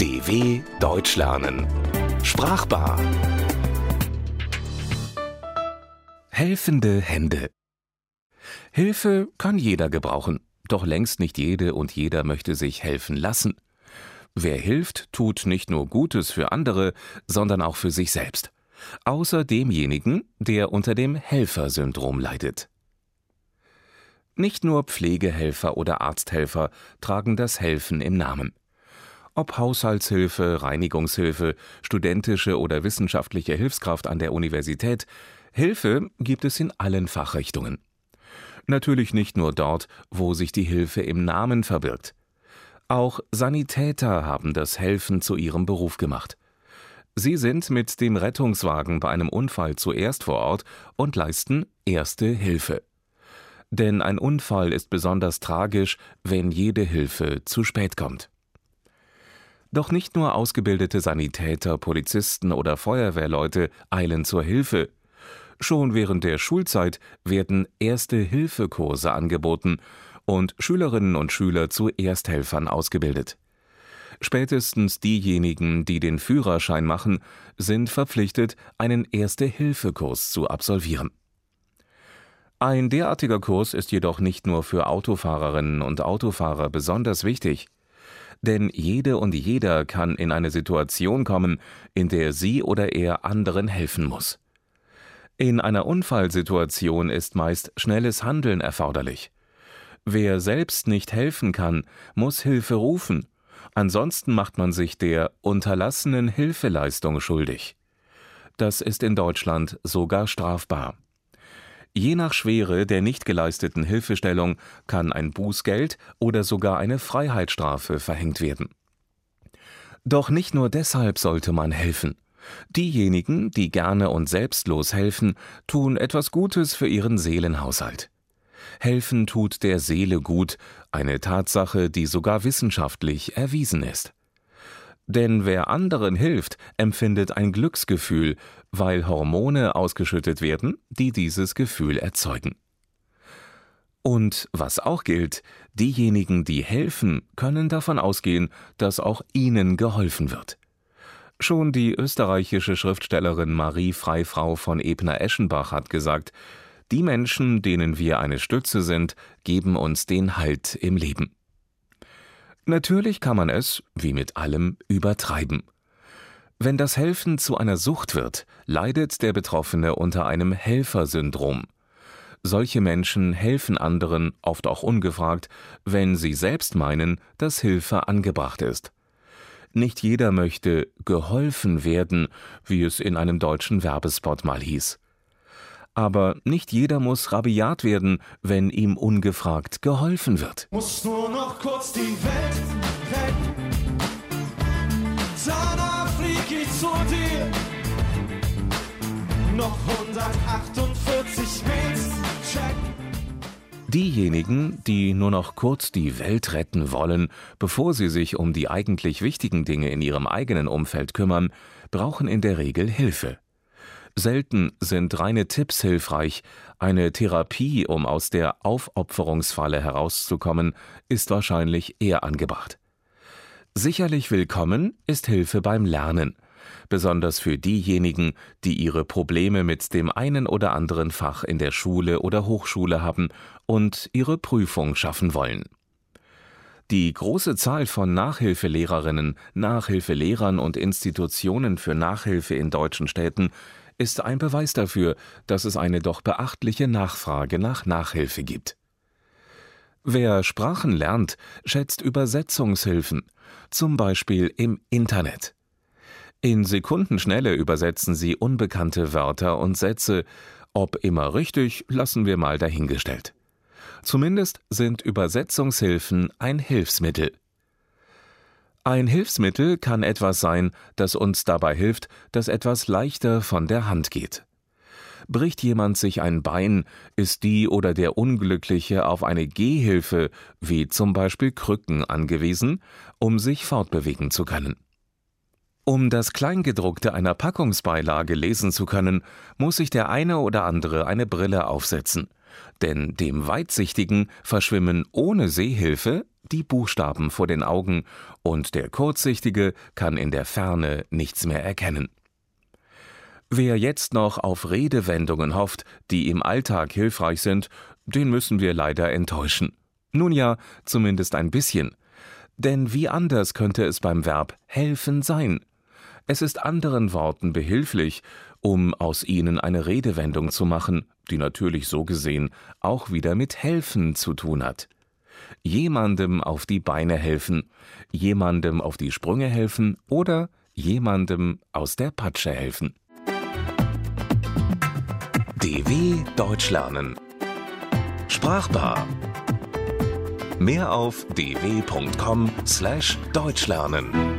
DW Deutsch lernen. Sprachbar. Helfende Hände. Hilfe kann jeder gebrauchen, doch längst nicht jede und jeder möchte sich helfen lassen. Wer hilft, tut nicht nur Gutes für andere, sondern auch für sich selbst. Außer demjenigen, der unter dem Helfersyndrom leidet. Nicht nur Pflegehelfer oder Arzthelfer tragen das Helfen im Namen. Ob Haushaltshilfe, Reinigungshilfe, studentische oder wissenschaftliche Hilfskraft an der Universität, Hilfe gibt es in allen Fachrichtungen. Natürlich nicht nur dort, wo sich die Hilfe im Namen verbirgt. Auch Sanitäter haben das Helfen zu ihrem Beruf gemacht. Sie sind mit dem Rettungswagen bei einem Unfall zuerst vor Ort und leisten erste Hilfe. Denn ein Unfall ist besonders tragisch, wenn jede Hilfe zu spät kommt. Doch nicht nur ausgebildete Sanitäter, Polizisten oder Feuerwehrleute eilen zur Hilfe. Schon während der Schulzeit werden Erste-Hilfe-Kurse angeboten und Schülerinnen und Schüler zu Ersthelfern ausgebildet. Spätestens diejenigen, die den Führerschein machen, sind verpflichtet, einen Erste-Hilfe-Kurs zu absolvieren. Ein derartiger Kurs ist jedoch nicht nur für Autofahrerinnen und Autofahrer besonders wichtig denn jede und jeder kann in eine Situation kommen, in der sie oder er anderen helfen muss. In einer Unfallsituation ist meist schnelles Handeln erforderlich. Wer selbst nicht helfen kann, muss Hilfe rufen, ansonsten macht man sich der unterlassenen Hilfeleistung schuldig. Das ist in Deutschland sogar strafbar. Je nach Schwere der nicht geleisteten Hilfestellung kann ein Bußgeld oder sogar eine Freiheitsstrafe verhängt werden. Doch nicht nur deshalb sollte man helfen. Diejenigen, die gerne und selbstlos helfen, tun etwas Gutes für ihren Seelenhaushalt. Helfen tut der Seele gut, eine Tatsache, die sogar wissenschaftlich erwiesen ist. Denn wer anderen hilft, empfindet ein Glücksgefühl, weil Hormone ausgeschüttet werden, die dieses Gefühl erzeugen. Und was auch gilt, diejenigen, die helfen, können davon ausgehen, dass auch ihnen geholfen wird. Schon die österreichische Schriftstellerin Marie Freifrau von Ebner-Eschenbach hat gesagt, die Menschen, denen wir eine Stütze sind, geben uns den Halt im Leben. Natürlich kann man es, wie mit allem, übertreiben. Wenn das Helfen zu einer Sucht wird, leidet der Betroffene unter einem Helfersyndrom. Solche Menschen helfen anderen, oft auch ungefragt, wenn sie selbst meinen, dass Hilfe angebracht ist. Nicht jeder möchte geholfen werden, wie es in einem deutschen Werbespot mal hieß. Aber nicht jeder muss rabiat werden, wenn ihm ungefragt geholfen wird. Muss nur noch kurz die Welt retten. Zu dir. Noch 148 Meter. Check. Diejenigen, die nur noch kurz die Welt retten wollen, bevor sie sich um die eigentlich wichtigen Dinge in ihrem eigenen Umfeld kümmern, brauchen in der Regel Hilfe. Selten sind reine Tipps hilfreich, eine Therapie, um aus der Aufopferungsfalle herauszukommen, ist wahrscheinlich eher angebracht. Sicherlich willkommen ist Hilfe beim Lernen, besonders für diejenigen, die ihre Probleme mit dem einen oder anderen Fach in der Schule oder Hochschule haben und ihre Prüfung schaffen wollen. Die große Zahl von Nachhilfelehrerinnen, Nachhilfelehrern und Institutionen für Nachhilfe in deutschen Städten ist ein Beweis dafür, dass es eine doch beachtliche Nachfrage nach Nachhilfe gibt. Wer Sprachen lernt, schätzt Übersetzungshilfen, zum Beispiel im Internet. In Sekundenschnelle übersetzen sie unbekannte Wörter und Sätze, ob immer richtig, lassen wir mal dahingestellt. Zumindest sind Übersetzungshilfen ein Hilfsmittel. Ein Hilfsmittel kann etwas sein, das uns dabei hilft, dass etwas leichter von der Hand geht. Bricht jemand sich ein Bein, ist die oder der Unglückliche auf eine Gehhilfe, wie zum Beispiel Krücken, angewiesen, um sich fortbewegen zu können. Um das Kleingedruckte einer Packungsbeilage lesen zu können, muss sich der eine oder andere eine Brille aufsetzen, Denn dem Weitsichtigen verschwimmen ohne Sehhilfe die Buchstaben vor den Augen und der Kurzsichtige kann in der Ferne nichts mehr erkennen. Wer jetzt noch auf Redewendungen hofft, die im Alltag hilfreich sind, den müssen wir leider enttäuschen. Nun ja, zumindest ein bisschen. Denn wie anders könnte es beim Verb helfen sein? Es ist anderen Worten behilflich, um aus ihnen eine Redewendung zu machen, die natürlich so gesehen auch wieder mit helfen zu tun hat. Jemandem auf die Beine helfen, jemandem auf die Sprünge helfen oder jemandem aus der Patsche helfen. DW Deutsch lernen. Sprachbar. Mehr auf dw.com/deutschlernen.